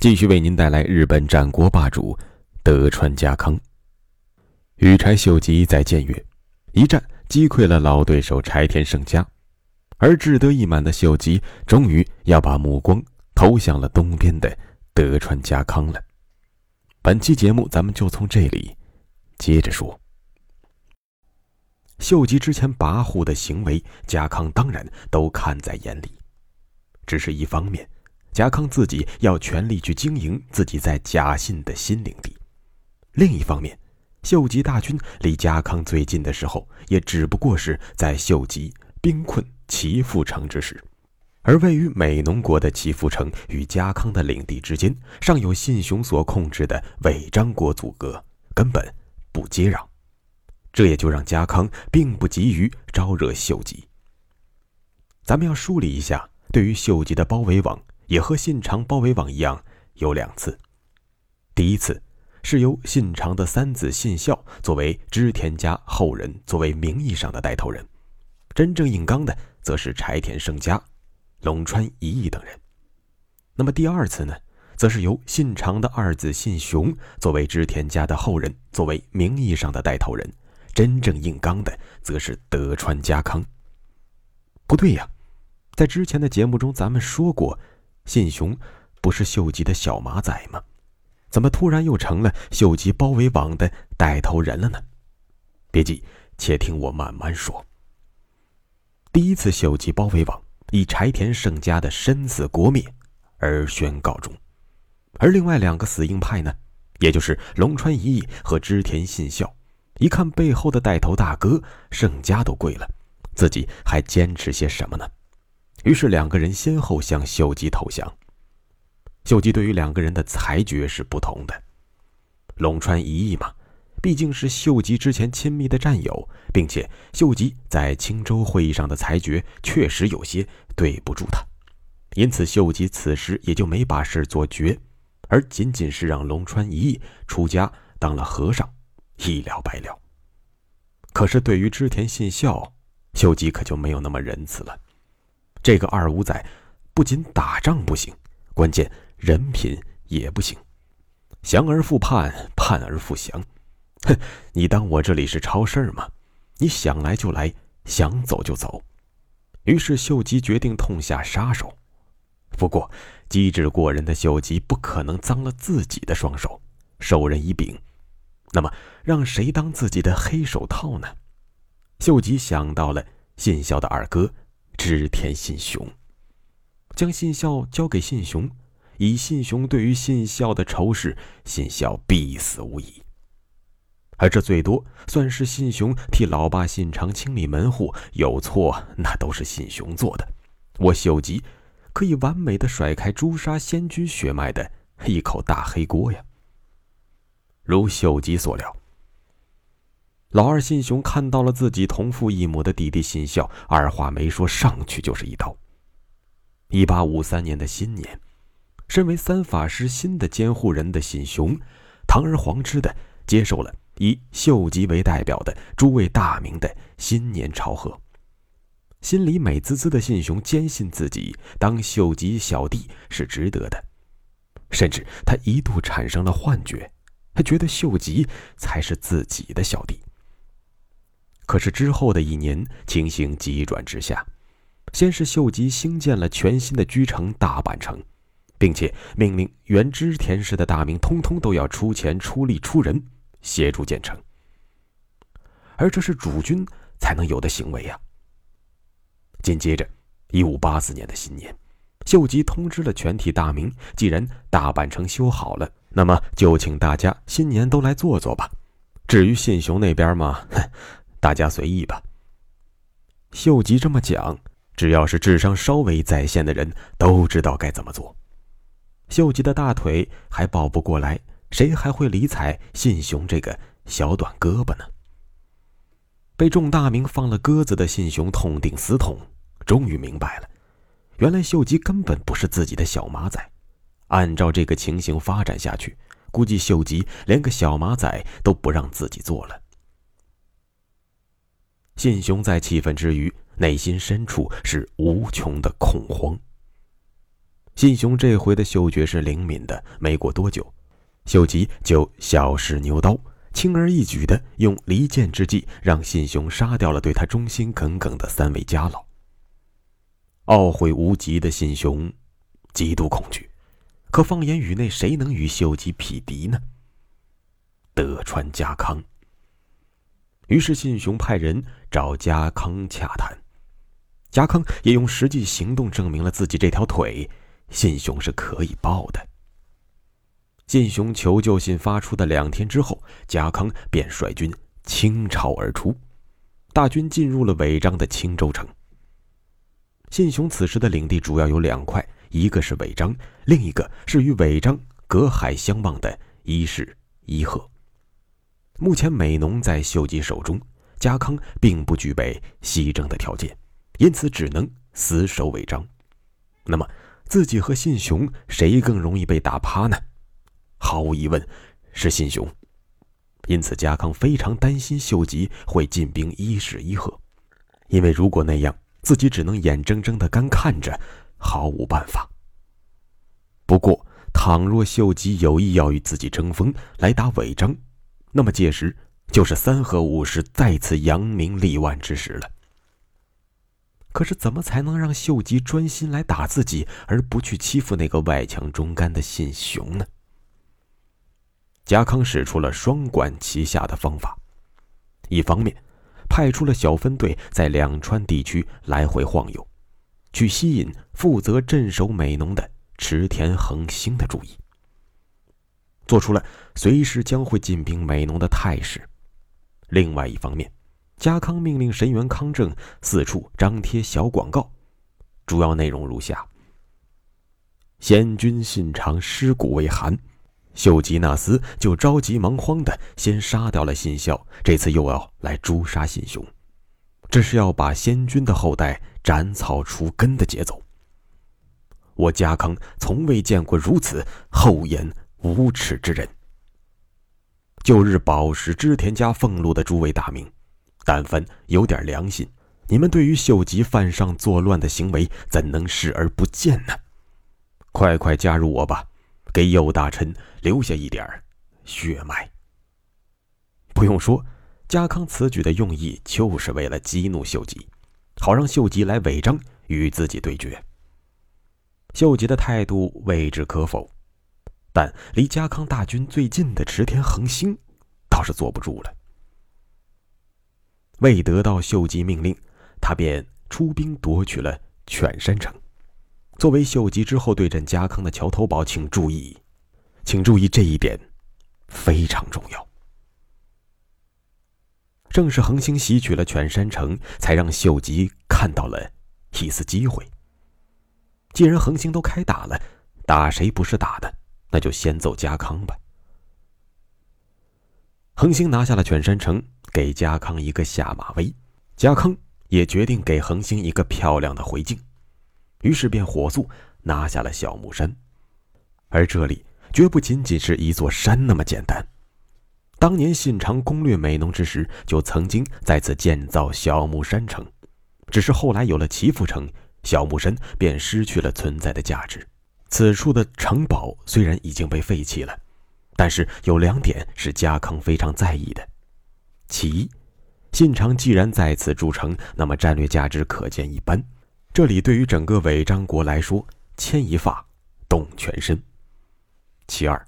继续为您带来日本战国霸主德川家康。羽柴秀吉在建越一战击溃了老对手柴田胜家，而志得意满的秀吉终于要把目光投向了东边的德川家康了。本期节目咱们就从这里接着说。秀吉之前跋扈的行为，家康当然都看在眼里，只是一方面。家康自己要全力去经营自己在假信的新领地，另一方面，秀吉大军离家康最近的时候，也只不过是在秀吉兵困齐阜城之时，而位于美浓国的齐阜城与家康的领地之间，尚有信雄所控制的尾张国阻隔，根本不接壤，这也就让家康并不急于招惹秀吉。咱们要梳理一下对于秀吉的包围网。也和信长包围网一样，有两次。第一次是由信长的三子信孝作为织田家后人，作为名义上的带头人；真正硬刚的，则是柴田胜家、龙川一义等人。那么第二次呢，则是由信长的二子信雄作为织田家的后人，作为名义上的带头人；真正硬刚的，则是德川家康。不对呀，在之前的节目中，咱们说过。信雄不是秀吉的小马仔吗？怎么突然又成了秀吉包围网的带头人了呢？别急，且听我慢慢说。第一次秀吉包围网以柴田胜家的身死国灭而宣告终，而另外两个死硬派呢，也就是龙川一义和织田信孝，一看背后的带头大哥胜家都跪了，自己还坚持些什么呢？于是两个人先后向秀吉投降。秀吉对于两个人的裁决是不同的。龙川一义嘛，毕竟是秀吉之前亲密的战友，并且秀吉在青州会议上的裁决确实有些对不住他，因此秀吉此时也就没把事做绝，而仅仅是让龙川一义出家当了和尚，一了百了。可是对于织田信孝，秀吉可就没有那么仁慈了。这个二五仔，不仅打仗不行，关键人品也不行，降而复叛，叛而复降。哼，你当我这里是超市吗？你想来就来，想走就走。于是秀吉决定痛下杀手。不过机智过人的秀吉不可能脏了自己的双手，授人以柄。那么让谁当自己的黑手套呢？秀吉想到了信孝的二哥。织田信雄将信孝交给信雄，以信雄对于信孝的仇视，信孝必死无疑。而这最多算是信雄替老爸信长清理门户，有错那都是信雄做的。我秀吉可以完美的甩开诛杀仙君血脉的一口大黑锅呀。如秀吉所料。老二信雄看到了自己同父异母的弟弟信孝，二话没说，上去就是一刀。一八五三年的新年，身为三法师新的监护人的信雄，堂而皇之的接受了以秀吉为代表的诸位大名的新年朝贺。心里美滋滋的信雄坚信自己当秀吉小弟是值得的，甚至他一度产生了幻觉，他觉得秀吉才是自己的小弟。可是之后的一年，情形急转直下。先是秀吉兴建了全新的居城大阪城，并且命令原织田氏的大名通通都要出钱出力出人协助建成。而这是主君才能有的行为呀。紧接着，一五八四年的新年，秀吉通知了全体大名：既然大阪城修好了，那么就请大家新年都来坐坐吧。至于信雄那边嘛，哼。大家随意吧。秀吉这么讲，只要是智商稍微在线的人都知道该怎么做。秀吉的大腿还抱不过来，谁还会理睬信雄这个小短胳膊呢？被众大名放了鸽子的信雄痛定思痛，终于明白了，原来秀吉根本不是自己的小马仔。按照这个情形发展下去，估计秀吉连个小马仔都不让自己做了。信雄在气愤之余，内心深处是无穷的恐慌。信雄这回的嗅觉是灵敏的，没过多久，秀吉就小试牛刀。轻而易举的用离间之计，让信雄杀掉了对他忠心耿耿的三位家老。懊悔无极的信雄，极度恐惧。可放眼宇内，谁能与秀吉匹敌呢？德川家康。于是信雄派人找家康洽谈，家康也用实际行动证明了自己这条腿，信雄是可以抱的。信雄求救信发出的两天之后，家康便率军倾巢而出，大军进入了尾张的青州城。信雄此时的领地主要有两块，一个是尾张，另一个是与尾张隔海相望的伊势、伊贺。目前美浓在秀吉手中，家康并不具备西征的条件，因此只能死守尾张。那么，自己和信雄谁更容易被打趴呢？毫无疑问，是信雄。因此，家康非常担心秀吉会进兵伊势伊贺，因为如果那样，自己只能眼睁睁的干看着，毫无办法。不过，倘若秀吉有意要与自己争锋，来打尾张，那么届时就是三河武士再次扬名立万之时了。可是，怎么才能让秀吉专心来打自己，而不去欺负那个外强中干的信雄呢？家康使出了双管齐下的方法，一方面派出了小分队在两川地区来回晃悠，去吸引负责镇守美浓的池田恒星的注意，做出了随时将会进兵美浓的态势；另外一方面，家康命令神原康正四处张贴小广告，主要内容如下：“先君信长尸骨未寒。”秀吉那厮就着急忙慌的先杀掉了信孝，这次又要来诛杀信雄，这是要把先君的后代斩草除根的节奏。我家康从未见过如此厚颜无耻之人。旧日饱食织田家俸禄的诸位大名，但凡有点良心，你们对于秀吉犯上作乱的行为，怎能视而不见呢？快快加入我吧！给右大臣留下一点血脉。不用说，家康此举的用意就是为了激怒秀吉，好让秀吉来违章与自己对决。秀吉的态度未置可否，但离家康大军最近的池田恒星倒是坐不住了。未得到秀吉命令，他便出兵夺取了犬山城。作为秀吉之后对阵家康的桥头堡，请注意，请注意这一点非常重要。正是恒星袭取了犬山城，才让秀吉看到了一丝机会。既然恒星都开打了，打谁不是打的？那就先揍家康吧。恒星拿下了犬山城，给家康一个下马威，家康也决定给恒星一个漂亮的回敬。于是便火速拿下了小木山，而这里绝不仅仅是一座山那么简单。当年信长攻略美浓之时，就曾经在此建造小木山城，只是后来有了祈福城，小木山便失去了存在的价值。此处的城堡虽然已经被废弃了，但是有两点是家康非常在意的：其一，信长既然在此筑城，那么战略价值可见一斑。这里对于整个尾张国来说，牵一发动全身。其二，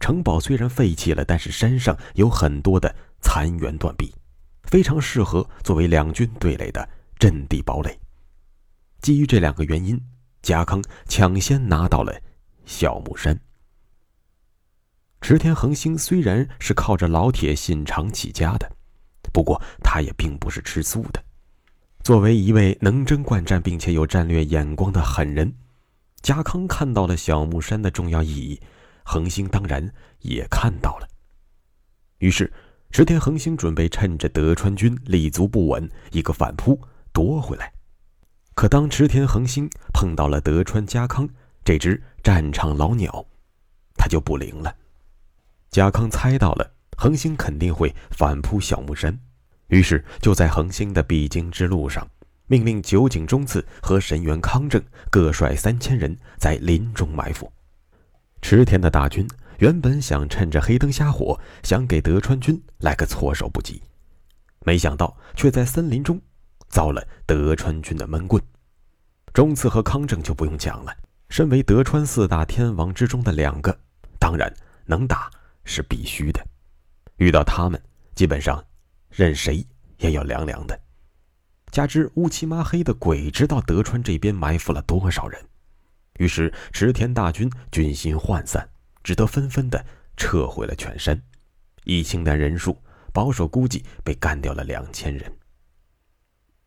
城堡虽然废弃了，但是山上有很多的残垣断壁，非常适合作为两军对垒的阵地堡垒。基于这两个原因，家康抢先拿到了小木山。池田恒星虽然是靠着老铁信长起家的，不过他也并不是吃素的。作为一位能征惯战并且有战略眼光的狠人，家康看到了小木山的重要意义，恒星当然也看到了。于是，池田恒星准备趁着德川军立足不稳，一个反扑夺回来。可当池田恒星碰到了德川家康这只战场老鸟，他就不灵了。家康猜到了恒星肯定会反扑小木山，于是就在恒星的必经之路上。命令酒井忠次和神原康正各率三千人在林中埋伏。池田的大军原本想趁着黑灯瞎火，想给德川军来个措手不及，没想到却在森林中遭了德川军的闷棍。忠次和康正就不用讲了，身为德川四大天王之中的两个，当然能打是必须的。遇到他们，基本上任谁也要凉凉的。加之乌漆麻黑的鬼知道德川这边埋伏了多少人，于是池田大军军心涣散，只得纷纷的撤回了全山。一清的人数，保守估计被干掉了两千人。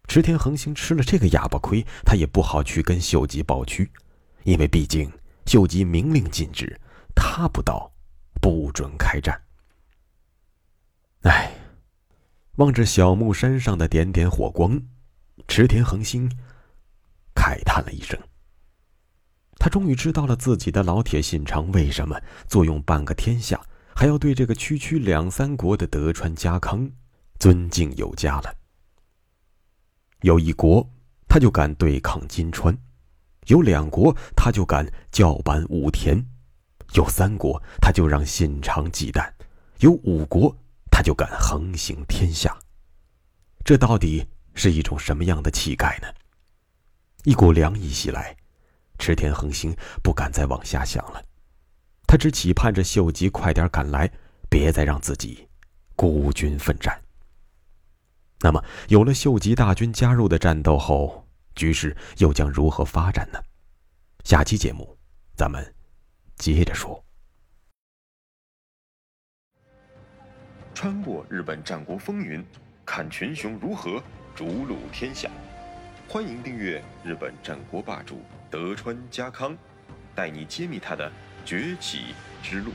池田恒星吃了这个哑巴亏，他也不好去跟秀吉抱屈，因为毕竟秀吉明令禁止，他不到，不准开战。唉，望着小木山上的点点火光。池田恒星慨叹了一声。他终于知道了自己的老铁信长为什么坐拥半个天下，还要对这个区区两三国的德川家康尊敬有加了。有一国，他就敢对抗金川；有两国，他就敢叫板武田；有三国，他就让信长忌惮；有五国，他就敢横行天下。这到底？是一种什么样的气概呢？一股凉意袭来，池田恒星不敢再往下想了，他只期盼着秀吉快点赶来，别再让自己孤军奋战。那么，有了秀吉大军加入的战斗后，局势又将如何发展呢？下期节目，咱们接着说。穿过日本战国风云，看群雄如何。逐鹿天下，欢迎订阅日本战国霸主德川家康，带你揭秘他的崛起之路。